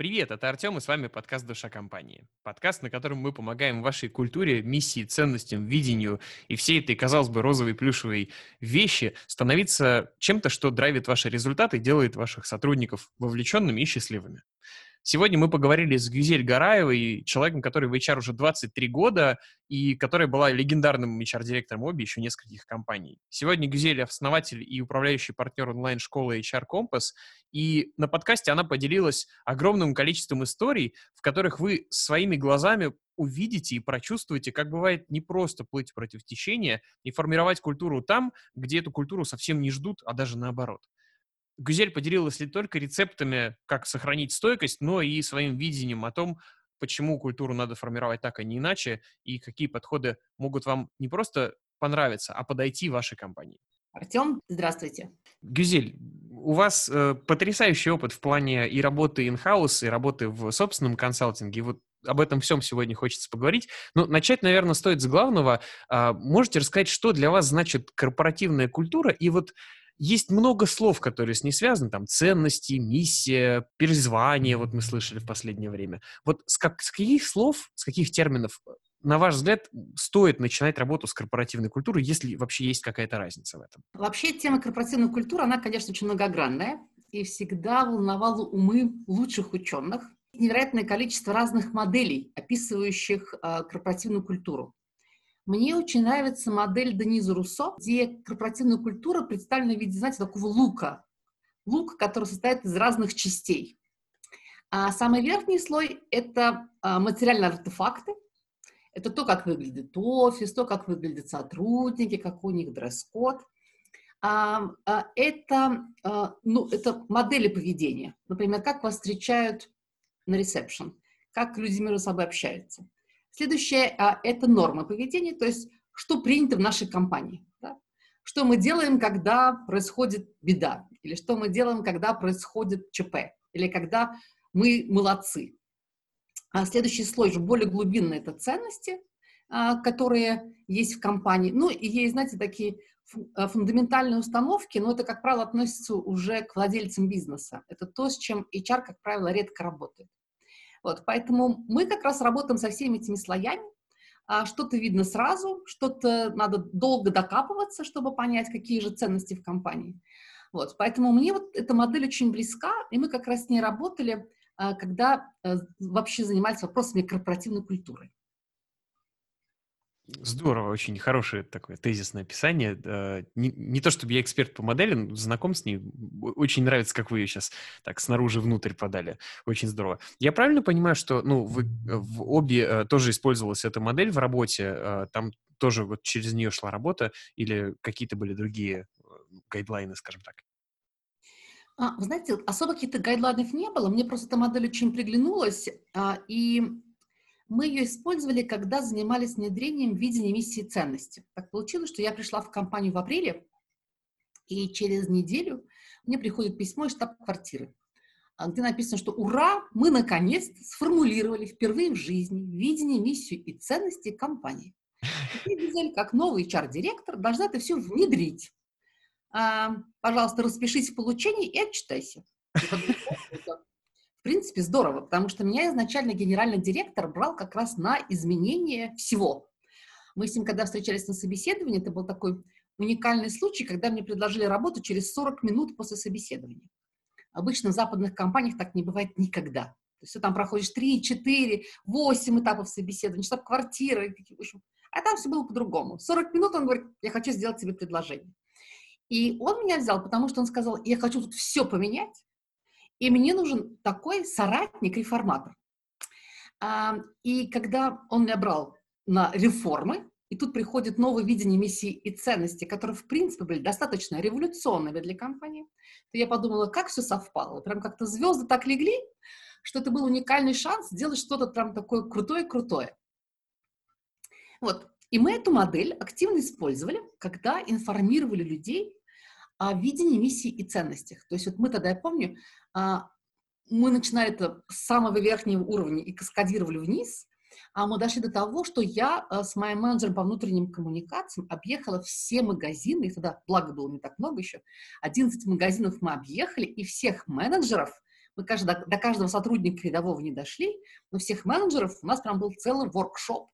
Привет, это Артем, и с вами подкаст «Душа компании». Подкаст, на котором мы помогаем вашей культуре, миссии, ценностям, видению и всей этой, казалось бы, розовой плюшевой вещи становиться чем-то, что драйвит ваши результаты и делает ваших сотрудников вовлеченными и счастливыми. Сегодня мы поговорили с Гюзель Гараевой, человеком, который в HR уже 23 года и которая была легендарным HR-директором обе еще нескольких компаний. Сегодня Гюзель — основатель и управляющий партнер онлайн-школы HR Compass, и на подкасте она поделилась огромным количеством историй, в которых вы своими глазами увидите и прочувствуете, как бывает не просто плыть против течения и формировать культуру там, где эту культуру совсем не ждут, а даже наоборот. Гюзель поделилась не только рецептами, как сохранить стойкость, но и своим видением о том, почему культуру надо формировать так, а не иначе, и какие подходы могут вам не просто понравиться, а подойти вашей компании. Артем, здравствуйте. Гюзель, у вас э, потрясающий опыт в плане и работы in-house, и работы в собственном консалтинге. Вот об этом всем сегодня хочется поговорить. Но начать, наверное, стоит с главного. А, можете рассказать, что для вас значит корпоративная культура, и вот есть много слов, которые с ней связаны, там ценности, миссия, призвание, вот мы слышали в последнее время. Вот с, как, с каких слов, с каких терминов, на ваш взгляд, стоит начинать работу с корпоративной культурой, если вообще есть какая-то разница в этом? Вообще тема корпоративной культуры, она, конечно, очень многогранная и всегда волновала умы лучших ученых. Невероятное количество разных моделей, описывающих э, корпоративную культуру. Мне очень нравится модель Дениза Руссо, где корпоративная культура представлена в виде, знаете, такого лука. Лук, который состоит из разных частей. А самый верхний слой — это а, материальные артефакты. Это то, как выглядит офис, то, как выглядят сотрудники, какой у них дресс-код. А, а, это, ну, это модели поведения. Например, как вас встречают на ресепшн, как люди между собой общаются. Следующее а, – это нормы поведения, то есть что принято в нашей компании. Да? Что мы делаем, когда происходит беда, или что мы делаем, когда происходит ЧП, или когда мы молодцы. А следующий слой же более глубинный – это ценности, а, которые есть в компании. Ну, и есть, знаете, такие а, фундаментальные установки, но это, как правило, относится уже к владельцам бизнеса. Это то, с чем HR, как правило, редко работает. Вот, поэтому мы как раз работаем со всеми этими слоями. А, что-то видно сразу, что-то надо долго докапываться, чтобы понять, какие же ценности в компании. Вот, поэтому мне вот эта модель очень близка, и мы как раз с ней работали, а, когда а, вообще занимались вопросами корпоративной культуры. Здорово, очень хорошее такое тезисное описание. Не, не то чтобы я эксперт по модели, но знаком с ней. Очень нравится, как вы ее сейчас так снаружи внутрь подали. Очень здорово. Я правильно понимаю, что ну, вы в обе э, тоже использовалась эта модель в работе? Э, там тоже вот через нее шла работа или какие-то были другие э, гайдлайны, скажем так? А, вы знаете, особо каких-то гайдлайнов не было. Мне просто эта модель очень приглянулась. А, и мы ее использовали, когда занимались внедрением видения миссии ценности. Так получилось, что я пришла в компанию в апреле, и через неделю мне приходит письмо из штаб-квартиры, а, где написано, что ура, мы наконец сформулировали впервые в жизни видение, миссию и ценности компании. И ты, как новый HR-директор, должна это все внедрить. А, пожалуйста, распишись в получении и отчитайся. Принципе, здорово, потому что меня изначально генеральный директор брал как раз на изменение всего. Мы с ним, когда встречались на собеседовании, это был такой уникальный случай, когда мне предложили работу через 40 минут после собеседования. Обычно в западных компаниях так не бывает никогда. То есть ты там проходишь 3, 4, 8 этапов собеседования, штаб-квартира, в общем, а там все было по-другому. 40 минут он говорит, я хочу сделать тебе предложение. И он меня взял, потому что он сказал, я хочу тут все поменять, и мне нужен такой соратник-реформатор. А, и когда он меня брал на реформы, и тут приходит новое видение миссии и ценностей, которые, в принципе, были достаточно революционными для компании, то я подумала, как все совпало. Прям как-то звезды так легли, что это был уникальный шанс сделать что-то прям такое крутое-крутое. Вот. И мы эту модель активно использовали, когда информировали людей о видении, миссии и ценностях. То есть вот мы тогда, я помню, а, мы начинали это с самого верхнего уровня и каскадировали вниз, а мы дошли до того, что я а, с моим менеджером по внутренним коммуникациям объехала все магазины, их тогда, благо, было не так много еще, 11 магазинов мы объехали, и всех менеджеров Мы каждый, до, до каждого сотрудника рядового не дошли, но всех менеджеров у нас прям был целый воркшоп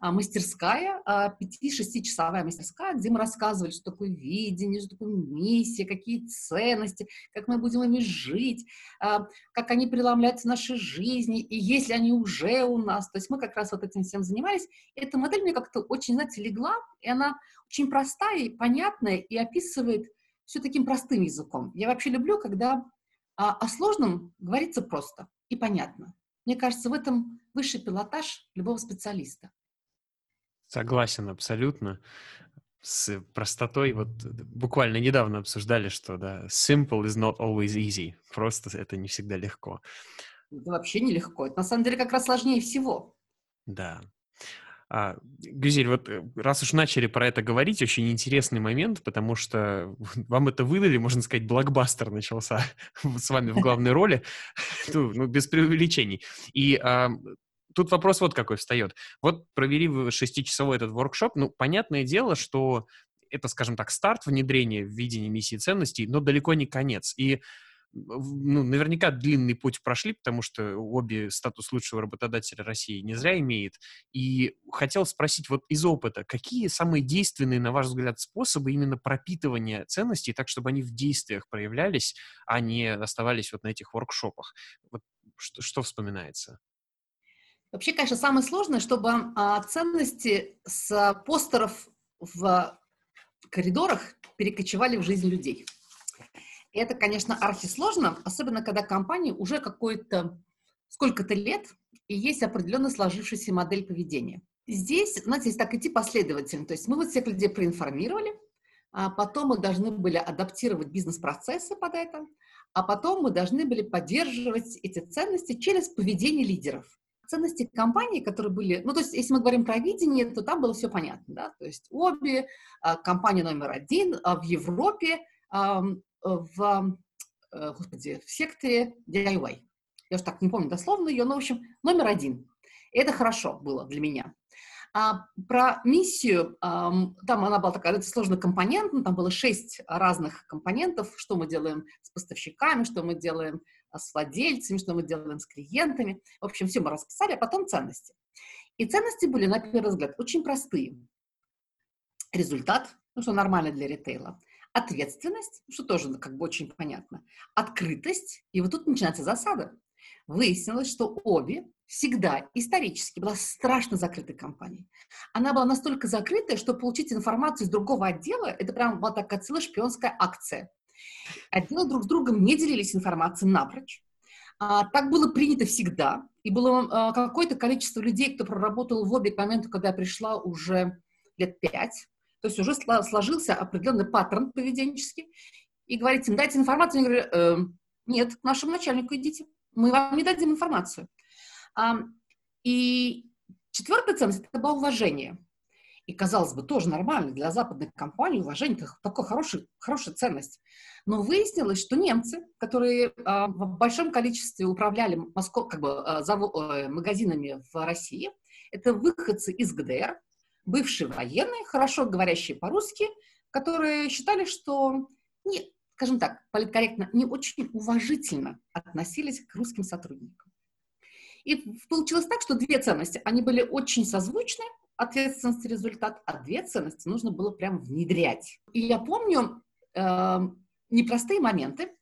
мастерская, 5-6-часовая а, мастерская, где мы рассказывали, что такое видение, что такое миссия, какие ценности, как мы будем ими жить, а, как они преломляются в нашей жизни, и если они уже у нас. То есть мы как раз вот этим всем занимались. Эта модель мне как-то очень, знаете, легла, и она очень простая и понятная, и описывает все таким простым языком. Я вообще люблю, когда о сложном говорится просто и понятно. Мне кажется, в этом высший пилотаж любого специалиста. Согласен абсолютно. С простотой, вот буквально недавно обсуждали, что, да, simple is not always easy. Просто это не всегда легко. Это вообще нелегко. Это на самом деле как раз сложнее всего. Да. А, Гюзель, вот э, раз уж начали про это говорить, очень интересный момент, потому что вам это выдали, можно сказать, блокбастер начался с вами в главной роли, ну, ну, без преувеличений. И а, тут вопрос вот какой встает. Вот провели вы шестичасовой этот воркшоп, ну, понятное дело, что это, скажем так, старт внедрения в видение миссии ценностей, но далеко не конец. И ну, наверняка длинный путь прошли, потому что обе статус лучшего работодателя России не зря имеет. И хотел спросить вот из опыта, какие самые действенные, на ваш взгляд, способы именно пропитывания ценностей, так, чтобы они в действиях проявлялись, а не оставались вот на этих воркшопах? Вот что, что вспоминается? Вообще, конечно, самое сложное, чтобы а, ценности с постеров в коридорах перекочевали в жизнь людей. Это, конечно, архисложно, особенно когда компании уже какой-то сколько-то лет и есть определенно сложившаяся модель поведения. Здесь, знаете, если так идти последовательно, то есть мы вот всех людей проинформировали, а потом мы должны были адаптировать бизнес-процессы под это, а потом мы должны были поддерживать эти ценности через поведение лидеров ценности компании, которые были, ну, то есть, если мы говорим про видение, то там было все понятно, да, то есть обе, а, компания номер один а, в Европе, в, э, господи, в секторе DIY. Я уже так не помню дословно ее, но, в общем, номер один. Это хорошо было для меня. А про миссию, там она была такая, это сложный компонент, там было шесть разных компонентов, что мы делаем с поставщиками, что мы делаем с владельцами, что мы делаем с клиентами. В общем, все мы расписали, а потом ценности. И ценности были, на первый взгляд, очень простые. Результат, ну, что нормально для ритейла. Ответственность, что тоже ну, как бы очень понятно. Открытость, и вот тут начинается засада. Выяснилось, что обе всегда исторически была страшно закрытой компанией. Она была настолько закрытая, что получить информацию из другого отдела, это прям была такая целая шпионская акция. Отделы друг с другом не делились информацией напрочь. А, так было принято всегда. И было а, какое-то количество людей, кто проработал в обе к моменту, когда я пришла уже лет пять. То есть уже сложился определенный паттерн поведенческий. И говорите им, дайте информацию. Я говорю, э, нет, к нашему начальнику идите. Мы вам не дадим информацию. А, и четвертая ценность – это было уважение. И, казалось бы, тоже нормально для западной компании уважение – это такая хорошая, хорошая ценность. Но выяснилось, что немцы, которые а, в большом количестве управляли Москов, как бы, а, а, магазинами в России, это выходцы из ГДР, бывшие военные, хорошо говорящие по-русски, которые считали, что, не, скажем так, политкорректно, не очень уважительно относились к русским сотрудникам. И получилось так, что две ценности, они были очень созвучны, ответственность результат, две ценности нужно было прям внедрять. И я помню э, непростые моменты.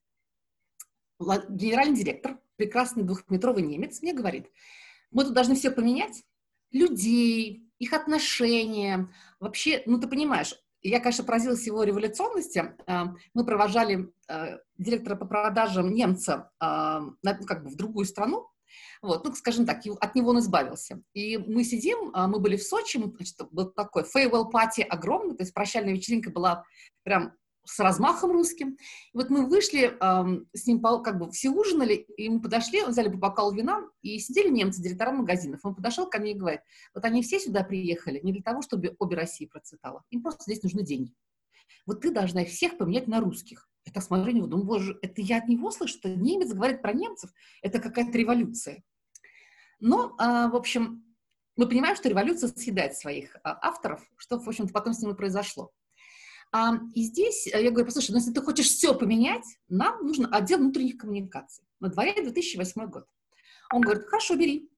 Генеральный директор, прекрасный двухметровый немец, мне говорит, мы тут должны все поменять, людей, их отношения, вообще, ну ты понимаешь, я, конечно, поразилась его революционности. Э, мы провожали э, директора по продажам немца э, ну, как бы в другую страну, вот, ну, скажем так, от него он избавился. И мы сидим, а, мы были в Сочи, значит, был такой farewell пати огромный, то есть прощальная вечеринка была прям с размахом русским. И вот мы вышли, эм, с ним как бы все ужинали, и мы подошли, взяли по бокалу вина, и сидели немцы, директора магазинов. Он подошел ко мне и говорит, вот они все сюда приехали не для того, чтобы обе России процветала. Им просто здесь нужны деньги. Вот ты должна их всех поменять на русских. Я так смотрю на него, думаю, боже, это я от него слышу, что немец говорит про немцев, это какая-то революция. Но, а, в общем, мы понимаем, что революция съедает своих а, авторов, что, в общем-то, потом с ними произошло. А, и здесь я говорю, послушай, ну если ты хочешь все поменять, нам нужен отдел внутренних коммуникаций. На дворе 2008 год. Он говорит, хорошо, бери.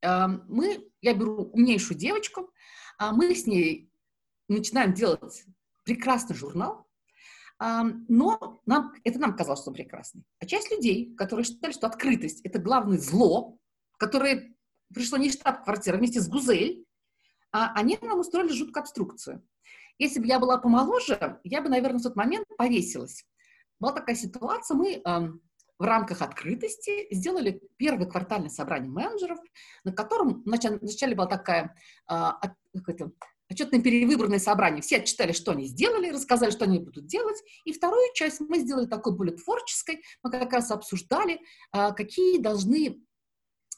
Эм, мы, я беру умнейшую девочку, а мы с ней начинаем делать прекрасный журнал, но нам, это нам казалось, что он прекрасный. А часть людей, которые считали, что открытость – это главное зло, которое пришло не штаб-квартира вместе с Гузель, а они нам устроили жуткую обструкцию. Если бы я была помоложе, я бы, наверное, в тот момент повесилась. Была такая ситуация, мы в рамках открытости сделали первое квартальное собрание менеджеров, на котором вначале, была такая а, отчетное перевыборное собрание. Все отчитали, что они сделали, рассказали, что они будут делать. И вторую часть мы сделали такой более творческой. Мы как раз обсуждали, а, какие должны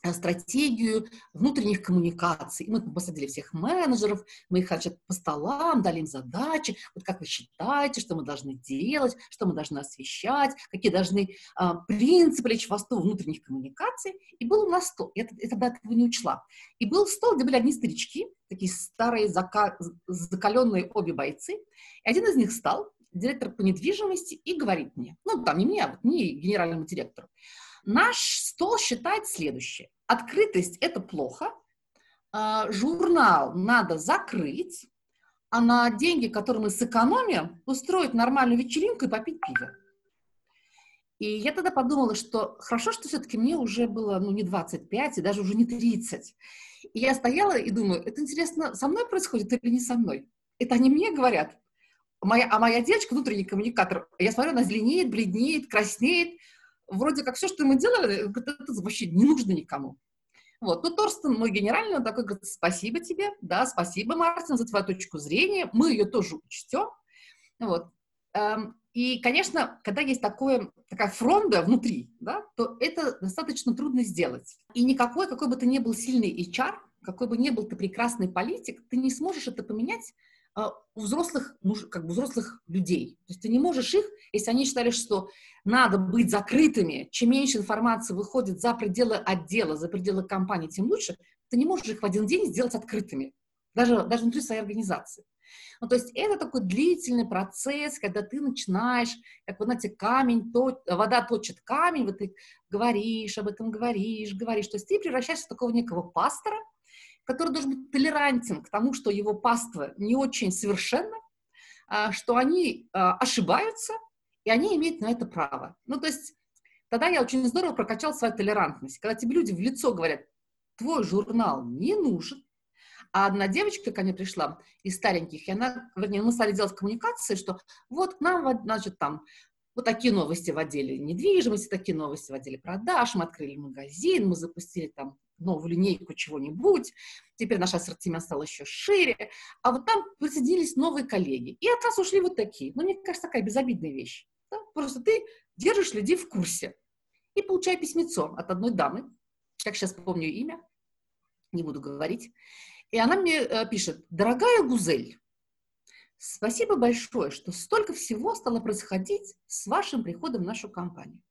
стратегию внутренних коммуникаций. И мы посадили всех менеджеров, мы их, значит, по столам, дали им задачи. Вот как вы считаете, что мы должны делать, что мы должны освещать, какие должны а, принципы лечь в основу внутренних коммуникаций. И был у нас стол, я, я тогда этого не учла. И был стол, где были одни старички, такие старые, зака, закаленные обе бойцы. И один из них стал, директор по недвижимости, и говорит мне, ну, там не мне, а вот мне, генеральному директору, Наш стол считает следующее. Открытость – это плохо, а, журнал надо закрыть, а на деньги, которые мы сэкономим, устроить нормальную вечеринку и попить пиво. И я тогда подумала, что хорошо, что все-таки мне уже было, ну, не 25, и даже уже не 30. И я стояла и думаю, это интересно, со мной происходит или не со мной? Это они мне говорят. Моя, а моя девочка, внутренний коммуникатор, я смотрю, она зеленеет, бледнеет, краснеет, вроде как все, что мы делали, это вообще не нужно никому. Вот, ну, Торстен, мой генеральный, он такой говорит, спасибо тебе, да, спасибо, Мартин, за твою точку зрения, мы ее тоже учтем, вот. Эм, и, конечно, когда есть такое, такая фронта внутри, да, то это достаточно трудно сделать. И никакой, какой бы ты ни был сильный HR, какой бы ни был ты прекрасный политик, ты не сможешь это поменять у взрослых, как бы взрослых людей. То есть ты не можешь их, если они считали, что надо быть закрытыми, чем меньше информации выходит за пределы отдела, за пределы компании, тем лучше, ты не можешь их в один день сделать открытыми, даже, даже внутри своей организации. Ну, то есть это такой длительный процесс, когда ты начинаешь, как вы знаете, камень, то, вода точит камень, вот ты говоришь об этом, говоришь, говоришь. То есть ты превращаешься в такого некого пастора, который должен быть толерантен к тому, что его паства не очень совершенны, а, что они а, ошибаются, и они имеют на это право. Ну, то есть тогда я очень здорово прокачал свою толерантность. Когда тебе люди в лицо говорят, твой журнал не нужен, а одна девочка ко мне пришла из стареньких, и она, вернее, мы стали делать коммуникации, что вот к нам, значит, там, вот такие новости в отделе недвижимости, такие новости в отделе продаж, мы открыли магазин, мы запустили там новую линейку чего-нибудь, теперь наш ассортимент стал еще шире, а вот там присоединились новые коллеги, и от нас ушли вот такие. Ну, мне кажется, такая безобидная вещь. Да? Просто ты держишь людей в курсе. И получаю письмецо от одной дамы, как сейчас помню имя, не буду говорить, и она мне э, пишет, дорогая Гузель, спасибо большое, что столько всего стало происходить с вашим приходом в нашу компанию.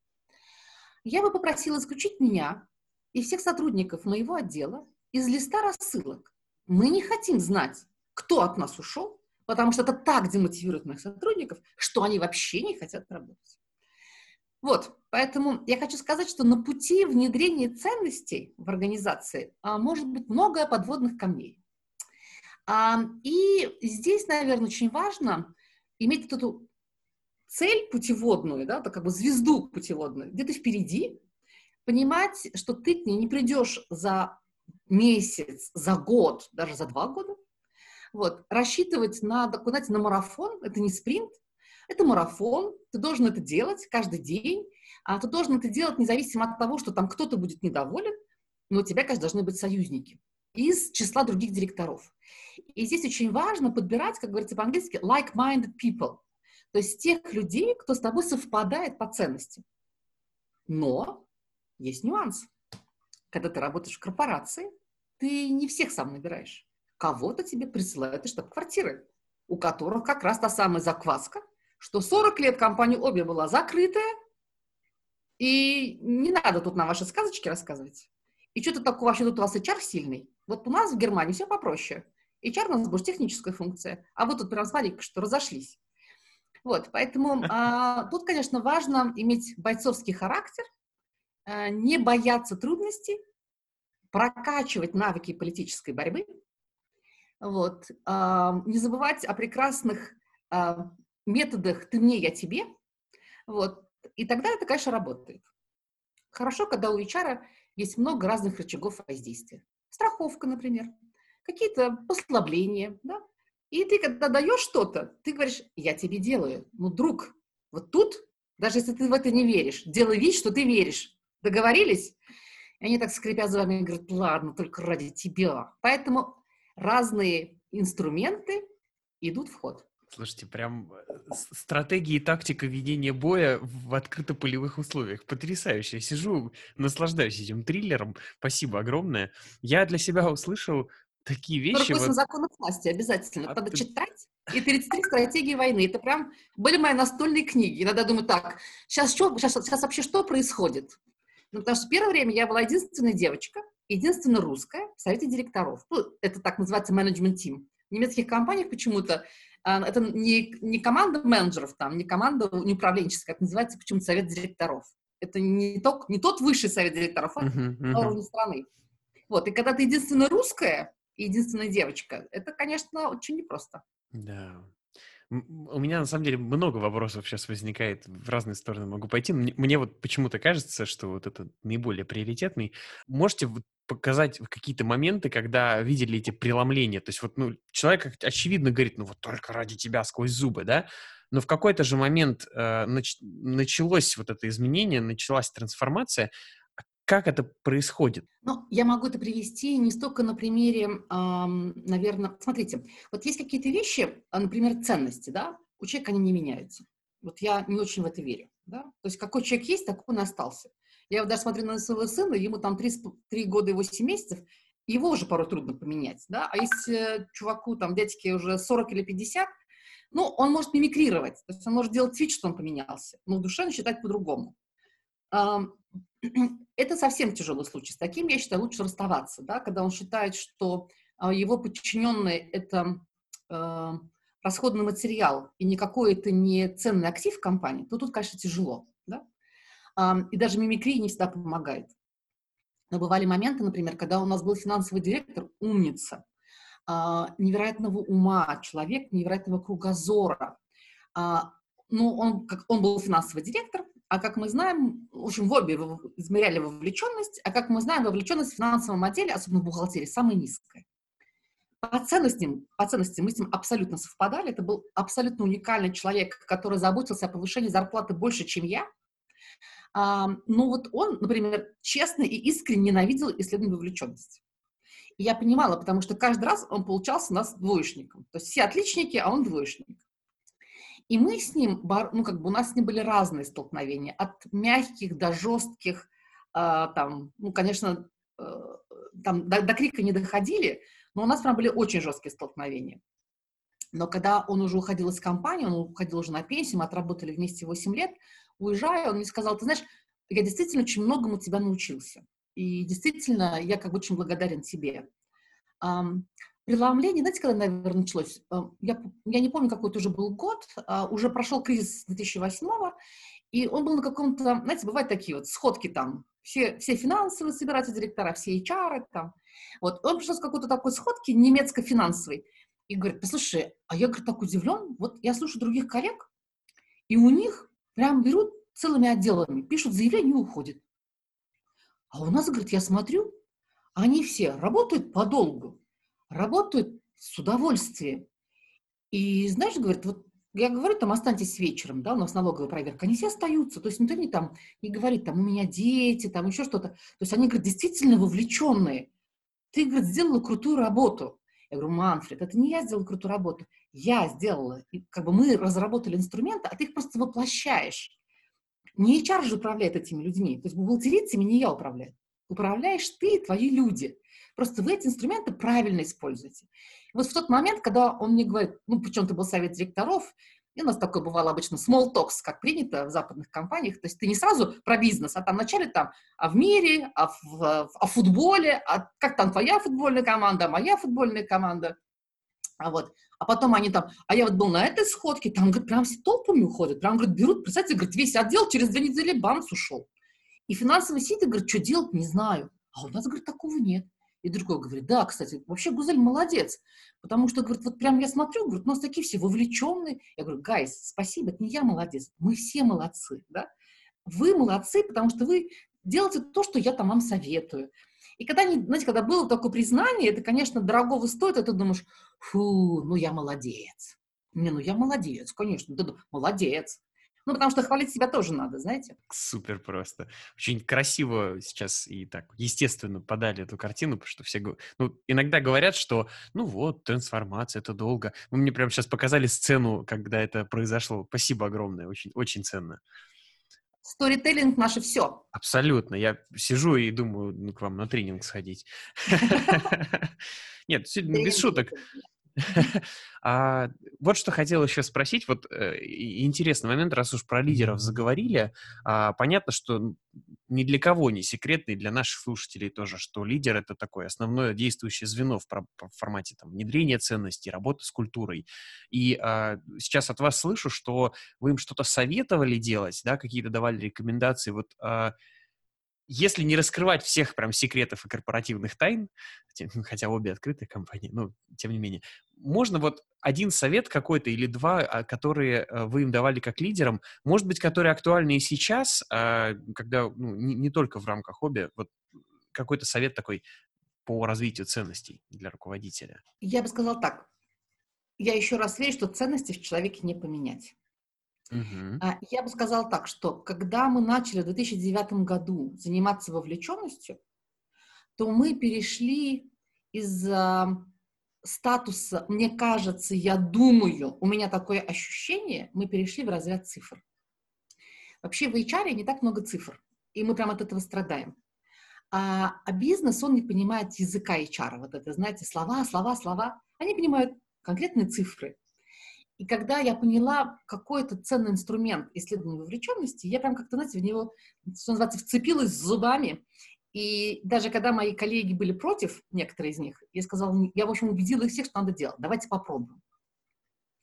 Я бы попросила исключить меня и всех сотрудников моего отдела из листа рассылок. Мы не хотим знать, кто от нас ушел, потому что это так демотивирует моих сотрудников, что они вообще не хотят работать. Вот, поэтому я хочу сказать, что на пути внедрения ценностей в организации а, может быть много подводных камней. А, и здесь, наверное, очень важно иметь эту цель путеводную, да, то как бы звезду путеводную, где-то впереди, понимать, что ты к ней не придешь за месяц, за год, даже за два года. Вот. Рассчитывать на, знаете, на марафон, это не спринт, это марафон, ты должен это делать каждый день, а ты должен это делать независимо от того, что там кто-то будет недоволен, но у тебя, конечно, должны быть союзники из числа других директоров. И здесь очень важно подбирать, как говорится по-английски, like-minded people, то есть тех людей, кто с тобой совпадает по ценностям. Но есть нюанс. Когда ты работаешь в корпорации, ты не всех сам набираешь. Кого-то тебе присылают из штаб-квартиры, у которых как раз та самая закваска, что 40 лет компания обе была закрытая, и не надо тут на ваши сказочки рассказывать. И что-то такое вообще тут у вас HR сильный. Вот у нас в Германии все попроще. HR у нас больше техническая функция, а вы тут прям смотрите, что разошлись. Вот, поэтому а, тут, конечно, важно иметь бойцовский характер не бояться трудностей, прокачивать навыки политической борьбы, вот, не забывать о прекрасных а, методах «ты мне, я тебе», вот, и тогда это, конечно, работает. Хорошо, когда у HR есть много разных рычагов воздействия. Страховка, например, какие-то послабления, да? И ты, когда даешь что-то, ты говоришь, я тебе делаю. Ну, друг, вот тут, даже если ты в это не веришь, делай вид, что ты веришь. Договорились? И они так скрипя зубами говорят, ладно, только ради тебя. Поэтому разные инструменты идут в ход. Слушайте, прям э, стратегии и тактика ведения боя в открыто-полевых условиях. Потрясающе. Я сижу, наслаждаюсь этим триллером. Спасибо огромное. Я для себя услышал такие вещи. Руководством вот... законов власти обязательно. А Надо читать. И 33 стратегии войны. Это прям были мои настольные книги. Иногда думаю, так, сейчас, что, сейчас, сейчас вообще что происходит? Ну, потому что первое время я была единственная девочка, единственная русская в совете директоров. Ну, это так называется менеджмент-тим. В немецких компаниях почему-то а, это не, не команда менеджеров, там, не команда не управленческая, это называется почему-то совет директоров. Это не, то, не тот высший совет директоров, а uh-huh, uh-huh. страны. Вот, и когда ты единственная русская, единственная девочка, это, конечно, очень непросто. Да. У меня, на самом деле, много вопросов сейчас возникает, в разные стороны могу пойти. Мне, вот почему-то кажется, что вот это наиболее приоритетный. Можете показать какие-то моменты, когда видели эти преломления? То есть вот, ну, человек, очевидно, говорит, ну, вот только ради тебя сквозь зубы, да? Но в какой-то же момент э, нач- началось вот это изменение, началась трансформация, как это происходит? Ну, я могу это привести не столько на примере, эм, наверное, смотрите, вот есть какие-то вещи, а, например, ценности, да, у человека они не меняются. Вот я не очень в это верю, да, то есть какой человек есть, такой он остался. Я вот даже смотрю на своего сына, ему там 3, 3 года и 8 месяцев, его уже порой трудно поменять, да, а если чуваку, там, дядьке уже 40 или 50, ну, он может мимикрировать, то есть он может делать вид, что он поменялся, но в душе он считать по-другому. Это совсем тяжелый случай. С таким, я считаю, лучше расставаться, да, когда он считает, что а, его подчиненные — это э, расходный материал и никакой это не ценный актив в компании, то тут, конечно, тяжело. Да? И даже мимикрия не всегда помогает. Но бывали моменты, например, когда у нас был финансовый директор, умница, а, невероятного ума, человек невероятного кругозора. А, ну, он, как, он был финансовый директор, а как мы знаем, в общем, в обе измеряли вовлеченность, а как мы знаем, вовлеченность в финансовом отделе, особенно в бухгалтерии, самая низкая. По ценностям, по ценностям мы с ним абсолютно совпадали. Это был абсолютно уникальный человек, который заботился о повышении зарплаты больше, чем я. А, ну вот он, например, честно и искренне ненавидел исследование вовлеченности. И я понимала, потому что каждый раз он получался у нас двоечником. То есть все отличники, а он двоечник. И мы с ним, ну, как бы у нас с ним были разные столкновения, от мягких до жестких, э, там, ну, конечно, э, там до, до крика не доходили, но у нас прям были очень жесткие столкновения. Но когда он уже уходил из компании, он уходил уже на пенсию, мы отработали вместе 8 лет, уезжая, он мне сказал, ты знаешь, я действительно очень многому тебя научился. И действительно, я как бы очень благодарен тебе. Преломление, знаете, когда, наверное, началось? Э, я, я не помню, какой это уже был год, а, уже прошел кризис 2008 и он был на каком-то, знаете, бывают такие вот сходки там, все, все финансовые собираются директора, все HR там. Вот, он пришел с какой-то такой сходки немецко-финансовой и говорит, послушай, а я, говорит, так удивлен, вот я слушаю других коллег, и у них прям берут целыми отделами, пишут заявление и уходят. А у нас, говорит, я смотрю, они все работают подолгу, работают с удовольствием. И знаешь, говорит, вот я говорю, там, останьтесь вечером, да, у нас налоговая проверка, они все остаются, то есть никто не там, не говорит, там, у меня дети, там, еще что-то. То есть они, говорят, действительно вовлеченные. Ты, говорит, сделала крутую работу. Я говорю, Манфред, это не я сделала крутую работу, я сделала. И как бы мы разработали инструменты, а ты их просто воплощаешь. Не HR же управляет этими людьми. То есть бухгалтерицами не я управляю. Управляешь ты и твои люди. Просто вы эти инструменты правильно используете. И вот в тот момент, когда он мне говорит, ну, причем ты был совет директоров, и у нас такое бывало обычно small talks, как принято в западных компаниях. То есть ты не сразу про бизнес, а там вначале там о в мире, о, в, о футболе, а как там твоя футбольная команда, моя футбольная команда. А вот. А потом они там, а я вот был на этой сходке, там, говорит, прям все толпами уходят, прям, говорит, берут, представьте, говорит, весь отдел через две недели бамс ушел. И финансовый сидит говорит, что делать, не знаю. А у нас, говорит, такого нет. И другой говорит, да, кстати, вообще Гузель молодец, потому что, говорит, вот прям я смотрю, говорит, у нас такие все вовлеченные. Я говорю, гайс, спасибо, это не я молодец, мы все молодцы, да. Вы молодцы, потому что вы делаете то, что я там вам советую. И когда, знаете, когда было такое признание, это, конечно, дорогого стоит, и ты думаешь, фу, ну я молодец. Не, ну я молодец, конечно, ты молодец. Ну, потому что хвалить себя тоже надо, знаете. Супер просто. Очень красиво сейчас и так, естественно, подали эту картину, потому что все... Ну, иногда говорят, что, ну вот, трансформация, это долго. Вы мне прямо сейчас показали сцену, когда это произошло. Спасибо огромное, очень, очень ценно. Сторителлинг наше все. Абсолютно. Я сижу и думаю, ну, к вам на тренинг сходить. Нет, без шуток. А, вот что хотел еще спросить. Вот э, интересный момент, раз уж про лидеров заговорили. А, понятно, что ни для кого не секретный, для наших слушателей тоже, что лидер — это такое основное действующее звено в, формате там, внедрения ценностей, работы с культурой. И а, сейчас от вас слышу, что вы им что-то советовали делать, да, какие-то давали рекомендации. Вот а, если не раскрывать всех прям секретов и корпоративных тайн, хотя обе открытые компании, но тем не менее, можно вот один совет какой-то или два, а, которые э, вы им давали как лидерам, может быть, которые актуальны и сейчас, а, когда ну, не, не только в рамках хобби, вот какой-то совет такой по развитию ценностей для руководителя? Я бы сказал так. Я еще раз верю, что ценности в человеке не поменять. Угу. Я бы сказала так, что когда мы начали в 2009 году заниматься вовлеченностью, то мы перешли из статуса «мне кажется», «я думаю», «у меня такое ощущение», мы перешли в разряд цифр. Вообще в HR не так много цифр, и мы прям от этого страдаем. А, а бизнес, он не понимает языка HR, вот это, знаете, слова, слова, слова. Они понимают конкретные цифры. И когда я поняла, какой это ценный инструмент исследования вовлеченности, я прям как-то, знаете, в него, что называется, вцепилась зубами и даже когда мои коллеги были против, некоторые из них, я сказала, я, в общем, убедила их всех, что надо делать. Давайте попробуем.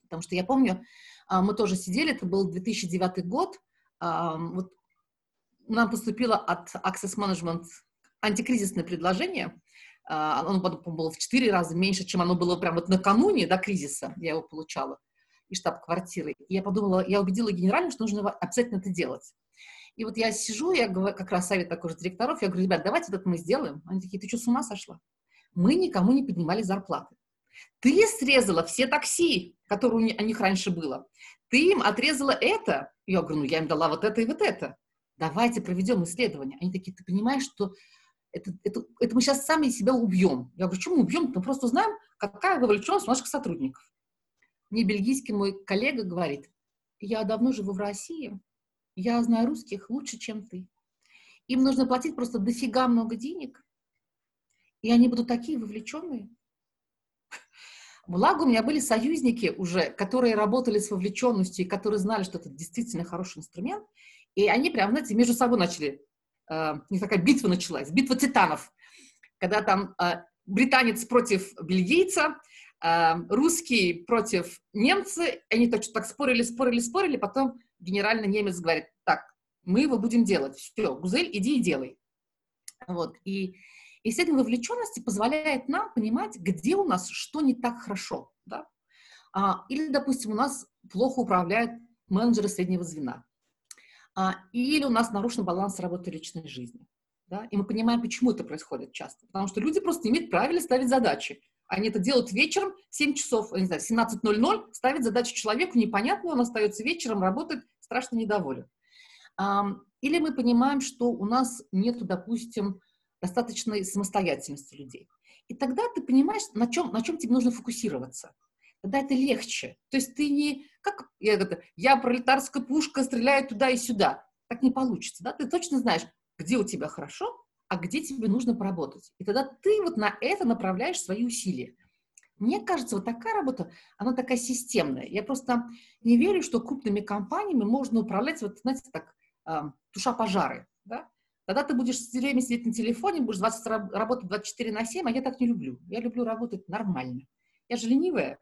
Потому что я помню, а, мы тоже сидели, это был 2009 год, а, вот нам поступило от Access Management антикризисное предложение, а, оно было в четыре раза меньше, чем оно было прямо вот накануне до кризиса, я его получала, из штаб-квартиры. И я подумала, я убедила генерального, что нужно обязательно это делать. И вот я сижу, я говорю, как раз совет такой же директоров, я говорю, ребят, давайте это мы сделаем. Они такие, ты что, с ума сошла? Мы никому не поднимали зарплаты. Ты срезала все такси, которые у них раньше было. Ты им отрезала это. Я говорю, ну я им дала вот это и вот это. Давайте проведем исследование. Они такие, ты понимаешь, что это, это, это мы сейчас сами себя убьем. Я говорю, почему убьем? Мы просто узнаем, какая вовлеченность у наших сотрудников. Мне бельгийский мой коллега говорит, я давно живу в России, я знаю русских лучше, чем ты. Им нужно платить просто дофига много денег, и они будут такие вовлеченные. Благо, у меня были союзники уже, которые работали с вовлеченностью, и которые знали, что это действительно хороший инструмент, и они прям, знаете, между собой начали, э, не такая битва началась, битва титанов, когда там э, британец против бельгийца, русский против немца, они точно так спорили, спорили, спорили, потом генеральный немец говорит, так, мы его будем делать, все, Гузель, иди и делай. Вот, и исследование вовлеченности позволяет нам понимать, где у нас что не так хорошо, да? А, или, допустим, у нас плохо управляют менеджеры среднего звена, а, или у нас нарушен баланс работы личной жизни, да? И мы понимаем, почему это происходит часто, потому что люди просто не имеют правильно ставить задачи, они это делают вечером, 7 часов, не знаю, 17.00, ставят задачу человеку непонятную, он остается вечером, работает, страшно недоволен. Или мы понимаем, что у нас нет, допустим, достаточной самостоятельности людей. И тогда ты понимаешь, на чем, на чем тебе нужно фокусироваться. Тогда это легче. То есть ты не, как я, это, я пролетарская пушка, стреляю туда и сюда. Так не получится. Да? Ты точно знаешь, где у тебя хорошо, а где тебе нужно поработать. И тогда ты вот на это направляешь свои усилия. Мне кажется, вот такая работа, она такая системная. Я просто не верю, что крупными компаниями можно управлять, вот, знаете, так, э, туша пожары, да? Тогда ты будешь все время сидеть на телефоне, будешь 20, работать 24 на 7, а я так не люблю. Я люблю работать нормально. Я же ленивая,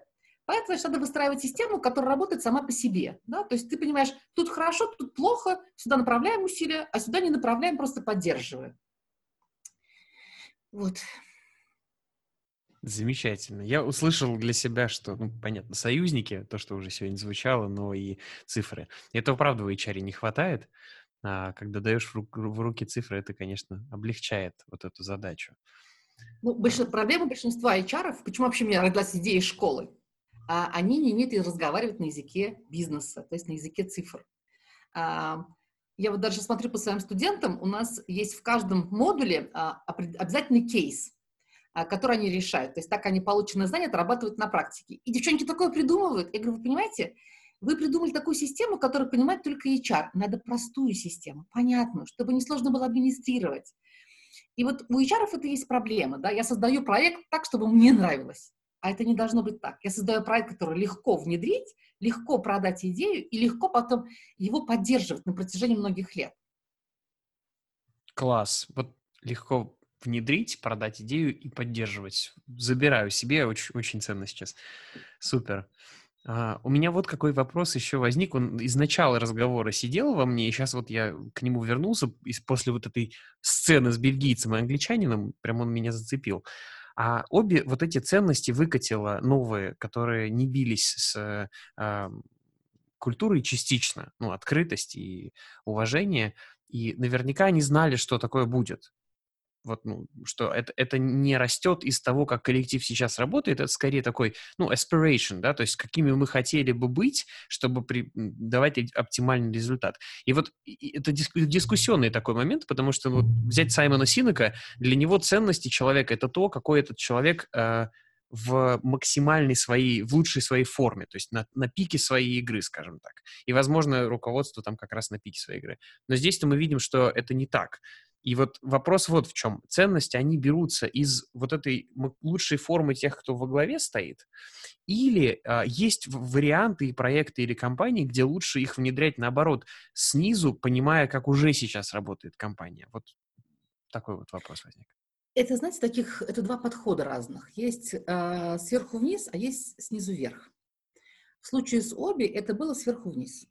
Поэтому, значит, надо выстраивать систему, которая работает сама по себе. Да? То есть ты понимаешь, тут хорошо, тут плохо, сюда направляем усилия, а сюда не направляем, просто поддерживаем. Вот. Замечательно. Я услышал для себя, что, ну, понятно, союзники, то, что уже сегодня звучало, но и цифры. Этого, правда, в HR не хватает. А когда даешь в, рук, в руки цифры, это, конечно, облегчает вот эту задачу. Ну, большинство, проблема большинства HR, почему вообще у меня родилась идея школы, а, они не умеют разговаривать на языке бизнеса, то есть на языке цифр. А, я вот даже смотрю по своим студентам, у нас есть в каждом модуле а, обязательный кейс, а, который они решают. То есть так они полученные знания отрабатывают на практике. И девчонки такое придумывают. Я говорю, вы понимаете, вы придумали такую систему, которую понимает только HR. Надо простую систему, понятную, чтобы не сложно было администрировать. И вот у HR это есть проблема. Да? Я создаю проект так, чтобы мне нравилось. А это не должно быть так. Я создаю проект, который легко внедрить, легко продать идею и легко потом его поддерживать на протяжении многих лет. Класс. Вот легко внедрить, продать идею и поддерживать. Забираю себе, очень, очень ценно сейчас. Супер. А, у меня вот какой вопрос еще возник. Он из начала разговора сидел во мне, и сейчас вот я к нему вернулся и после вот этой сцены с бельгийцем и англичанином, прям он меня зацепил. А обе вот эти ценности выкатила новые, которые не бились с э, культурой частично, ну, открытость и уважение, и наверняка они знали, что такое будет вот, ну, что это, это не растет из того, как коллектив сейчас работает, это скорее такой, ну, aspiration, да, то есть какими мы хотели бы быть, чтобы при, давать оптимальный результат. И вот это дискуссионный такой момент, потому что вот, взять Саймона Синека, для него ценности человека — это то, какой этот человек э, в максимальной своей, в лучшей своей форме, то есть на, на пике своей игры, скажем так. И, возможно, руководство там как раз на пике своей игры. Но здесь-то мы видим, что это не так. И вот вопрос вот в чем. Ценности, они берутся из вот этой лучшей формы тех, кто во главе стоит, или а, есть варианты и проекты или компании, где лучше их внедрять наоборот снизу, понимая, как уже сейчас работает компания. Вот такой вот вопрос возник. Это, знаете, таких, это два подхода разных. Есть э, сверху вниз, а есть снизу вверх. В случае с Оби это было сверху вниз.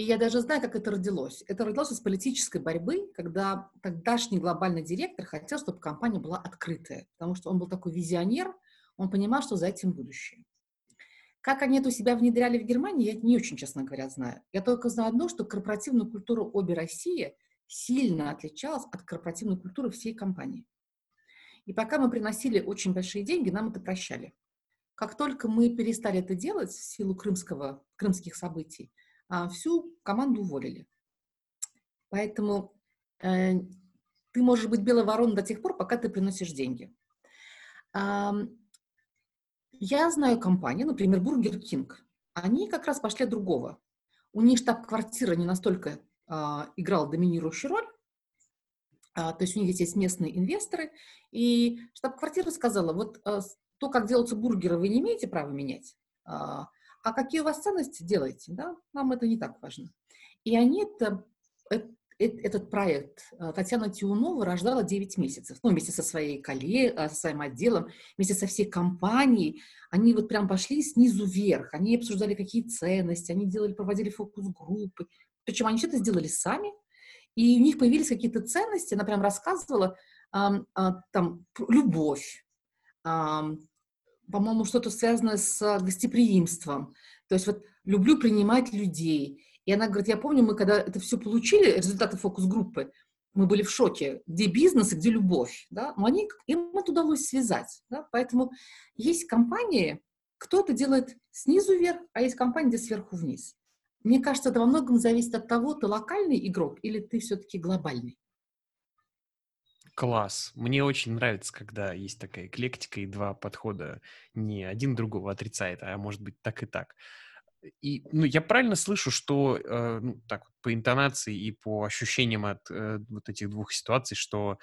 И я даже знаю, как это родилось. Это родилось из политической борьбы, когда тогдашний глобальный директор хотел, чтобы компания была открытая, потому что он был такой визионер, он понимал, что за этим будущее. Как они это у себя внедряли в Германии, я не очень, честно говоря, знаю. Я только знаю одно, что корпоративную культуру обе России сильно отличалась от корпоративной культуры всей компании. И пока мы приносили очень большие деньги, нам это прощали. Как только мы перестали это делать в силу крымского, крымских событий, всю команду уволили. Поэтому э, ты можешь быть белой вороной до тех пор, пока ты приносишь деньги. Э, я знаю компании, например, Burger King. Они как раз пошли от другого. У них штаб-квартира не настолько э, играла доминирующую роль, а, то есть у них здесь есть местные инвесторы, и штаб-квартира сказала, вот а, то, как делаются бургеры, вы не имеете права менять, а, а какие у вас ценности делаете, да, нам это не так важно. И они это, это этот проект э, Татьяна Тиунова рождала 9 месяцев, ну, вместе со своей коллегой, со своим отделом, вместе со всей компанией. Они вот прям пошли снизу вверх, они обсуждали, какие ценности, они делали, проводили фокус-группы. Причем они это сделали сами, и у них появились какие-то ценности, она прям рассказывала, а, там, любовь, по-моему, что-то связанное с а, гостеприимством. То есть вот люблю принимать людей. И она говорит, я помню, мы когда это все получили, результаты фокус-группы, мы были в шоке, где бизнес и где любовь, да, но они, им это удалось связать, да, поэтому есть компании, кто то делает снизу вверх, а есть компании, где сверху вниз. Мне кажется, это во многом зависит от того, ты локальный игрок или ты все-таки глобальный. Класс. Мне очень нравится, когда есть такая эклектика и два подхода не один другого отрицает, а может быть так и так. И, ну, я правильно слышу, что, э, ну, так, по интонации и по ощущениям от э, вот этих двух ситуаций, что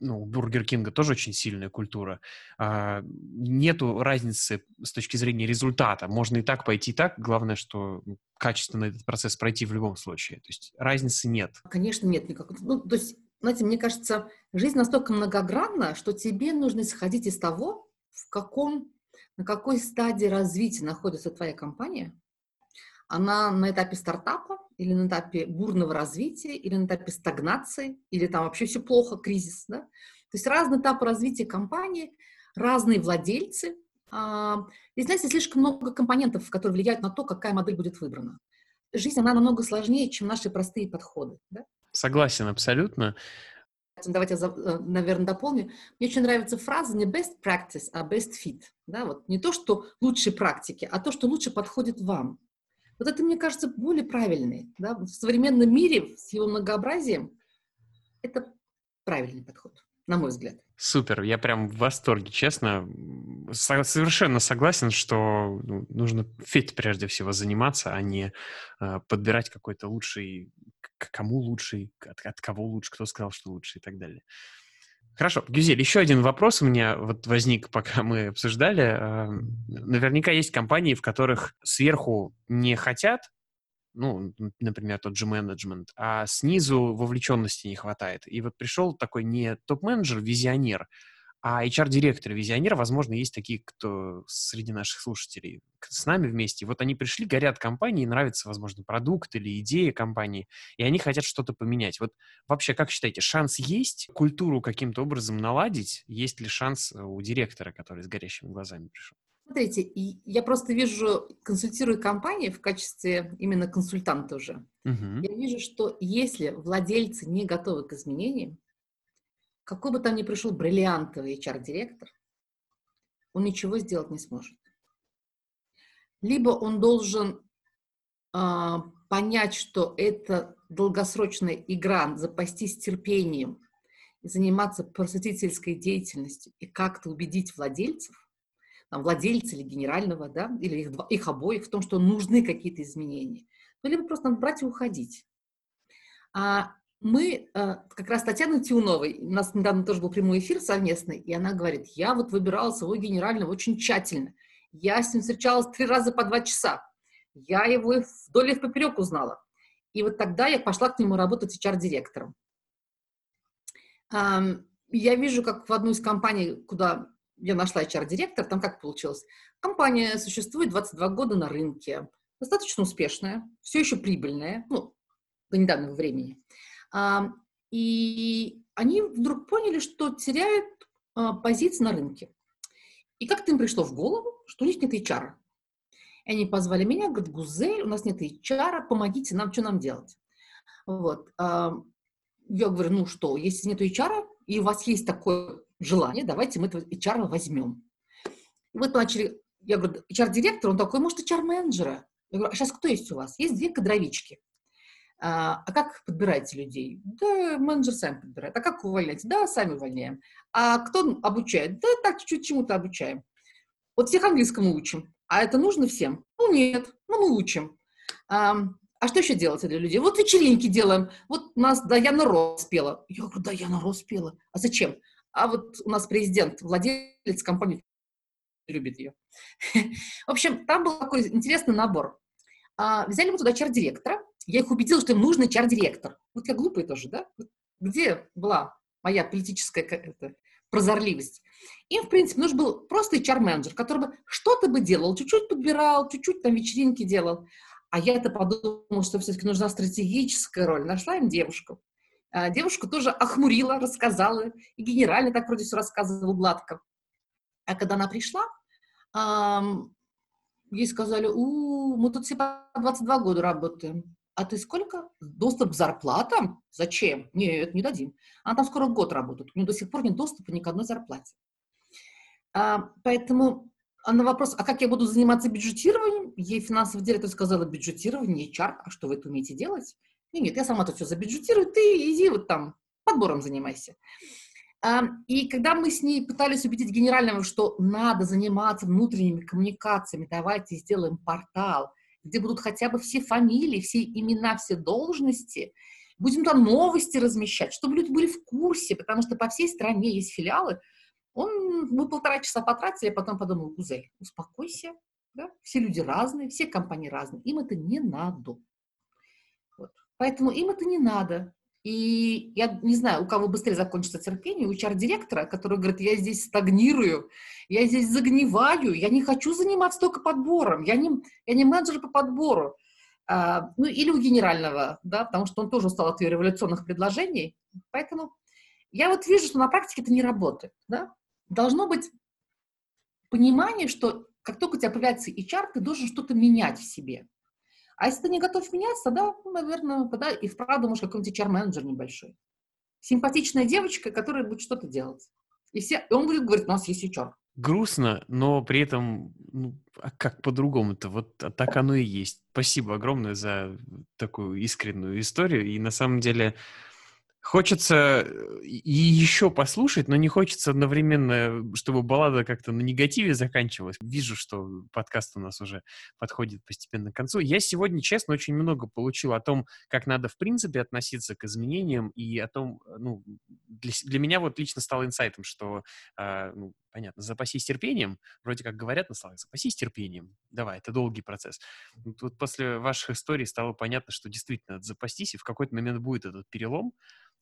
ну, у Бургер Кинга тоже очень сильная культура. А, нету разницы с точки зрения результата. Можно и так пойти, и так. Главное, что ну, качественно этот процесс пройти в любом случае. То есть разницы нет. Конечно, нет никакой. Ну, то есть, знаете, мне кажется, жизнь настолько многогранна, что тебе нужно исходить из того, в каком на какой стадии развития находится твоя компания. Она на этапе стартапа или на этапе бурного развития, или на этапе стагнации, или там вообще все плохо, кризис, да? То есть разные этапы развития компании, разные владельцы. А, и, знаете, слишком много компонентов, которые влияют на то, какая модель будет выбрана. Жизнь, она намного сложнее, чем наши простые подходы. Да? Согласен абсолютно. Давайте я, э, наверное, дополню. Мне очень нравится фраза не best practice, а best fit. Да? Вот не то, что лучшие практики, а то, что лучше подходит вам. Вот это, мне кажется, более правильный. Да? В современном мире с его многообразием это правильный подход на мой взгляд. Супер, я прям в восторге, честно. Со- совершенно согласен, что ну, нужно fit прежде всего заниматься, а не э, подбирать какой-то лучший, к кому лучший, от, от кого лучше, кто сказал, что лучше и так далее. Хорошо, Гюзель, еще один вопрос у меня вот возник, пока мы обсуждали. Э, наверняка есть компании, в которых сверху не хотят ну, например, тот же менеджмент, а снизу вовлеченности не хватает. И вот пришел такой не топ-менеджер, визионер, а HR-директор, визионер, возможно, есть такие, кто среди наших слушателей с нами вместе. Вот они пришли, горят компании, нравится, возможно, продукт или идея компании, и они хотят что-то поменять. Вот вообще, как считаете, шанс есть культуру каким-то образом наладить? Есть ли шанс у директора, который с горящими глазами пришел? Смотрите, я просто вижу, консультирую компании в качестве именно консультанта уже. Uh-huh. Я вижу, что если владельцы не готовы к изменениям, какой бы там ни пришел бриллиантовый HR-директор, он ничего сделать не сможет. Либо он должен э, понять, что это долгосрочная игра, запастись терпением, заниматься просветительской деятельностью и как-то убедить владельцев, там, владельца или генерального, да, или их, их обоих в том, что нужны какие-то изменения. Ну, либо просто надо брать и уходить. А мы, э, как раз Татьяна Тиуновой, у нас недавно тоже был прямой эфир совместный, и она говорит, я вот выбирала своего генерального очень тщательно. Я с ним встречалась три раза по два часа. Я его вдоль и поперек узнала. И вот тогда я пошла к нему работать HR-директором. Я вижу, как в одну из компаний, куда я нашла HR-директор, там как получилось? Компания существует 22 года на рынке, достаточно успешная, все еще прибыльная, ну, до недавнего времени. И они вдруг поняли, что теряют а, позиции на рынке. И как-то им пришло в голову, что у них нет HR. И они позвали меня, говорят, Гузель, у нас нет HR, помогите нам, что нам делать? Вот. Я говорю, ну что, если нет HR, и у вас есть такой желание, давайте мы этого HR возьмем. И вот начали, я говорю, HR-директор, он такой, может, HR-менеджера? Я говорю, а сейчас кто есть у вас? Есть две кадровички. А, а как подбираете людей? Да, менеджер сам подбирает. А как увольняете? Да, сами увольняем. А кто обучает? Да, так чуть-чуть чему-то обучаем. Вот всех английскому учим. А это нужно всем? Ну, нет. Ну, мы учим. А, а что еще делать для людей? Вот вечеринки делаем. Вот у нас Даяна Рос пела. Я говорю, Даяна Рос пела. А зачем? а вот у нас президент, владелец компании, любит ее. В общем, там был такой интересный набор. А, взяли мы туда чар-директора, я их убедила, что им нужен чар-директор. Вот я глупая тоже, да? Где была моя политическая это, прозорливость? Им, в принципе, нужен был просто HR-менеджер, который бы что-то бы делал, чуть-чуть подбирал, чуть-чуть там вечеринки делал. А я это подумала, что все-таки нужна стратегическая роль. Нашла им девушку. А, девушка тоже охмурила, рассказала, и генерально так вроде все рассказывал гладко. А когда она пришла, ей сказали, у, мы тут все по 22 года работаем. А ты сколько? Доступ к зарплатам? Зачем? Нет, не дадим. Она там скоро год работает. У нее до сих пор нет доступа ни к одной зарплате. А, поэтому на вопрос, а как я буду заниматься бюджетированием, ей финансовый директор сказала, бюджетирование, HR, а что вы это умеете делать? И нет, я сама тут все забюджетирую, ты иди вот там подбором занимайся. И когда мы с ней пытались убедить генерального, что надо заниматься внутренними коммуникациями, давайте сделаем портал, где будут хотя бы все фамилии, все имена, все должности, будем там новости размещать, чтобы люди были в курсе, потому что по всей стране есть филиалы. Он, мы полтора часа потратили, а потом подумал, Гузель, успокойся, да? все люди разные, все компании разные, им это не надо. Поэтому им это не надо. И я не знаю, у кого быстрее закончится терпение, у HR-директора, который говорит, я здесь стагнирую, я здесь загниваю, я не хочу заниматься только подбором, я не, я не менеджер по подбору. А, ну, или у генерального, да, потому что он тоже устал от ее революционных предложений. Поэтому я вот вижу, что на практике это не работает, да. Должно быть понимание, что как только у тебя появляется HR, ты должен что-то менять в себе. А если ты не готов меняться, да, ну, наверное, да, и вправду, может, какой-нибудь HR-менеджер небольшой. Симпатичная девочка, которая будет что-то делать. И, все, и он будет говорить, у нас есть HR. Грустно, но при этом, ну, а как по-другому-то? Вот так оно и есть. Спасибо огромное за такую искреннюю историю. И на самом деле Хочется э, и еще послушать, но не хочется одновременно, чтобы баллада как-то на негативе заканчивалась. Вижу, что подкаст у нас уже подходит постепенно к концу. Я сегодня, честно, очень много получил о том, как надо в принципе относиться к изменениям и о том, э, ну, для, для меня вот лично стало инсайтом, что, э, ну, понятно, запасись терпением, вроде как говорят на словах, запасись терпением, давай, это долгий процесс. Вот после ваших историй стало понятно, что действительно надо запастись, и в какой-то момент будет этот перелом,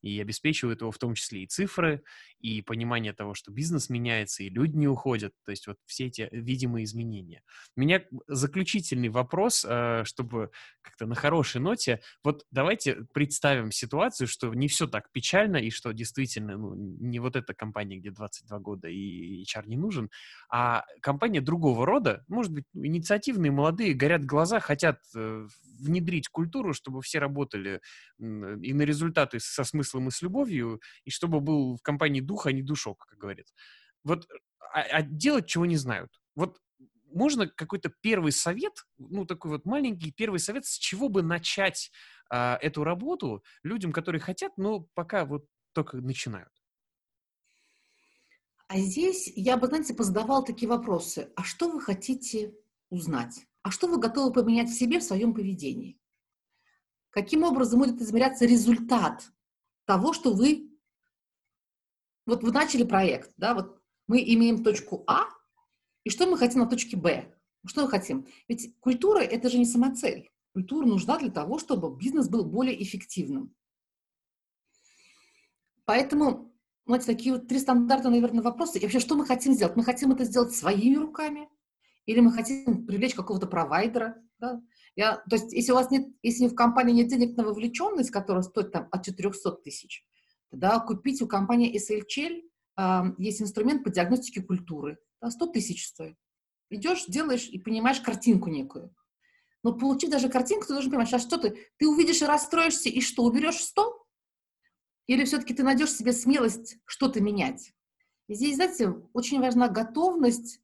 и обеспечивают его в том числе и цифры, и понимание того, что бизнес меняется, и люди не уходят, то есть вот все эти видимые изменения. У меня заключительный вопрос, э, чтобы как-то на хорошей ноте, вот давайте представим ситуацию, что не все так печально, и что действительно ну, не вот эта компания, где 22 года и HR не нужен, а компания другого рода, может быть, инициативные, молодые, горят глаза, хотят э, внедрить культуру, чтобы все работали и на результаты со смыслом и с любовью, и чтобы был в компании дух, а не душок, как говорится. Вот, а, а делать чего не знают. Вот можно какой-то первый совет, ну, такой вот маленький первый совет, с чего бы начать а, эту работу людям, которые хотят, но пока вот только начинают? А здесь я бы, знаете, позадавал такие вопросы. А что вы хотите узнать? А что вы готовы поменять в себе, в своем поведении? Каким образом будет измеряться результат того, что вы... Вот вы начали проект, да, вот мы имеем точку А, и что мы хотим на точке Б? Что мы хотим? Ведь культура – это же не самоцель. Культура нужна для того, чтобы бизнес был более эффективным. Поэтому, знаете, такие вот три стандартные, наверное, вопросы. И вообще, что мы хотим сделать? Мы хотим это сделать своими руками – или мы хотим привлечь какого-то провайдера, да? Я, то есть, если у вас нет, если в компании нет денег на вовлеченность, которая стоит там от 400 тысяч, тогда купить у компании SLCL э, есть инструмент по диагностике культуры, да, 100 тысяч стоит. Идешь, делаешь и понимаешь картинку некую. Но получить даже картинку, ты должен понимать, а что ты, ты увидишь и расстроишься, и что, уберешь 100? Или все-таки ты найдешь себе смелость что-то менять? И здесь, знаете, очень важна готовность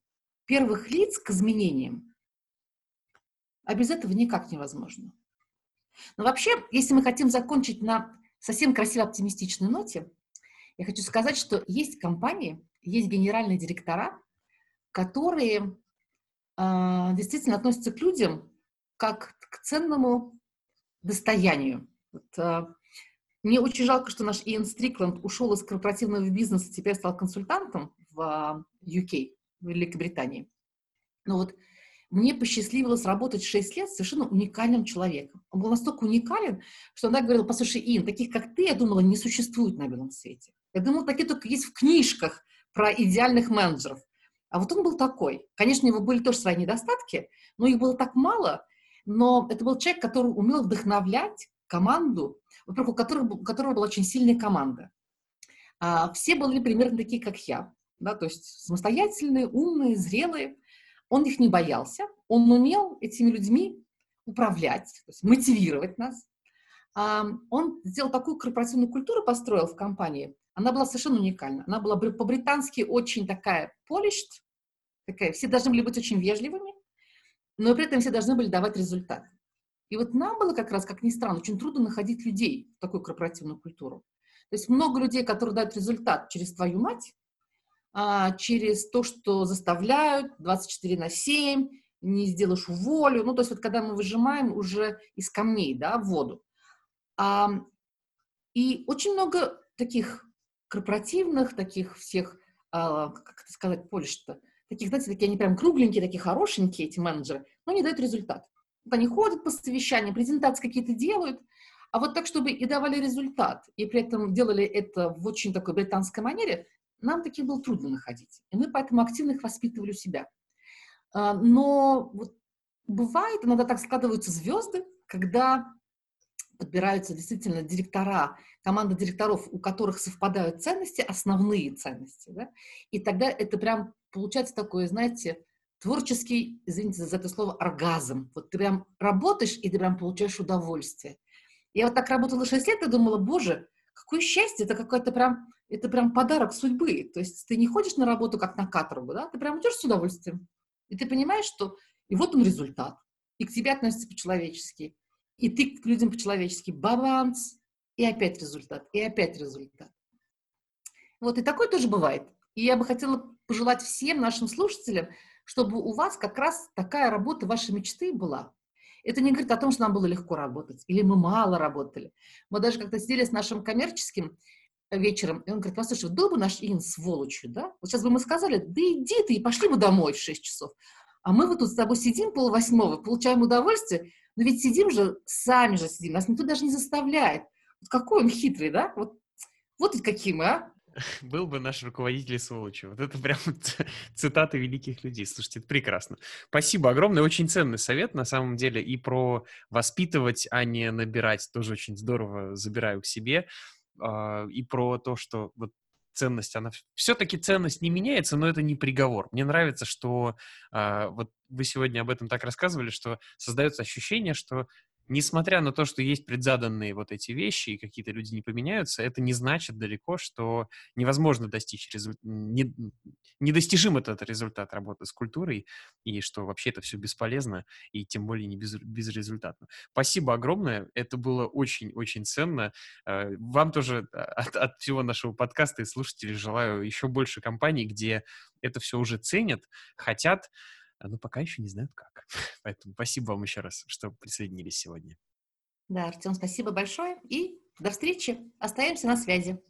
первых лиц к изменениям, а без этого никак невозможно. Но вообще, если мы хотим закончить на совсем красиво оптимистичной ноте, я хочу сказать, что есть компании, есть генеральные директора, которые э, действительно относятся к людям как к ценному достоянию. Вот, э, мне очень жалко, что наш Иэн Стрикланд ушел из корпоративного бизнеса, теперь стал консультантом в UK. В Великобритании. Но вот мне посчастливилось работать 6 лет с совершенно уникальным человеком. Он был настолько уникален, что она говорила, послушай, Ин, таких, как ты, я думала, не существует на белом свете. Я думала, такие только есть в книжках про идеальных менеджеров. А вот он был такой. Конечно, у него были тоже свои недостатки, но их было так мало. Но это был человек, который умел вдохновлять команду, во-первых, у которого, у которого была очень сильная команда. А, все были примерно такие, как я да, то есть самостоятельные, умные, зрелые. Он их не боялся, он умел этими людьми управлять, то есть мотивировать нас. Он сделал такую корпоративную культуру, построил в компании, она была совершенно уникальна. Она была по-британски очень такая polished, такая, все должны были быть очень вежливыми, но при этом все должны были давать результат. И вот нам было как раз, как ни странно, очень трудно находить людей в такую корпоративную культуру. То есть много людей, которые дают результат через твою мать, а, через то, что заставляют 24 на 7, не сделаешь волю. Ну, то есть вот когда мы выжимаем уже из камней, да, воду. А, и очень много таких корпоративных, таких всех, а, как это сказать, поле-то, таких, знаете, такие они прям кругленькие, такие хорошенькие, эти менеджеры, но не дают результат. Вот они ходят по совещаниям, презентации какие-то делают, А вот так, чтобы и давали результат, и при этом делали это в очень такой британской манере, нам таких было трудно находить. И мы поэтому активно их воспитывали у себя. А, но вот бывает, иногда так складываются звезды, когда подбираются действительно директора, команда директоров, у которых совпадают ценности, основные ценности, да? и тогда это прям получается такое, знаете, творческий, извините за это слово, оргазм. Вот ты прям работаешь, и ты прям получаешь удовольствие. Я вот так работала 6 лет и думала, боже, какое счастье, это какой-то прям, это прям подарок судьбы. То есть ты не ходишь на работу как на каторгу, да, ты прям идешь с удовольствием. И ты понимаешь, что и вот он результат. И к тебе относятся по-человечески. И ты к людям по-человечески. Бабанс. И опять результат. И опять результат. Вот и такое тоже бывает. И я бы хотела пожелать всем нашим слушателям, чтобы у вас как раз такая работа вашей мечты была. Это не говорит о том, что нам было легко работать, или мы мало работали. Мы даже как-то сидели с нашим коммерческим вечером, и он говорит, послушай, был бы наш Ин сволочью, да? Вот сейчас бы мы сказали, да иди ты, и пошли бы домой в 6 часов. А мы вот тут с тобой сидим полвосьмого, получаем удовольствие, но ведь сидим же, сами же сидим, нас никто даже не заставляет. Вот какой он хитрый, да? Вот, вот ведь какие мы, а? Был бы наш руководитель сволочью. Вот это прям цитаты великих людей. Слушайте, это прекрасно. Спасибо огромное. Очень ценный совет, на самом деле, и про воспитывать, а не набирать. Тоже очень здорово забираю к себе. А, и про то, что вот ценность, она все-таки ценность не меняется, но это не приговор. Мне нравится, что э, вот вы сегодня об этом так рассказывали, что создается ощущение, что несмотря на то, что есть предзаданные вот эти вещи, и какие-то люди не поменяются, это не значит далеко, что невозможно достичь результата, не, недостижим этот результат работы с культурой, и что вообще это все бесполезно, и тем более не без, безрезультатно. Спасибо огромное, это было очень-очень ценно. Э, вам тоже от, от всего нашего подкаста и слушателей желаю еще больше компаний, где это все уже ценят, хотят, но пока еще не знают как. Поэтому спасибо вам еще раз, что присоединились сегодня. Да, Артем, спасибо большое и до встречи. Остаемся на связи.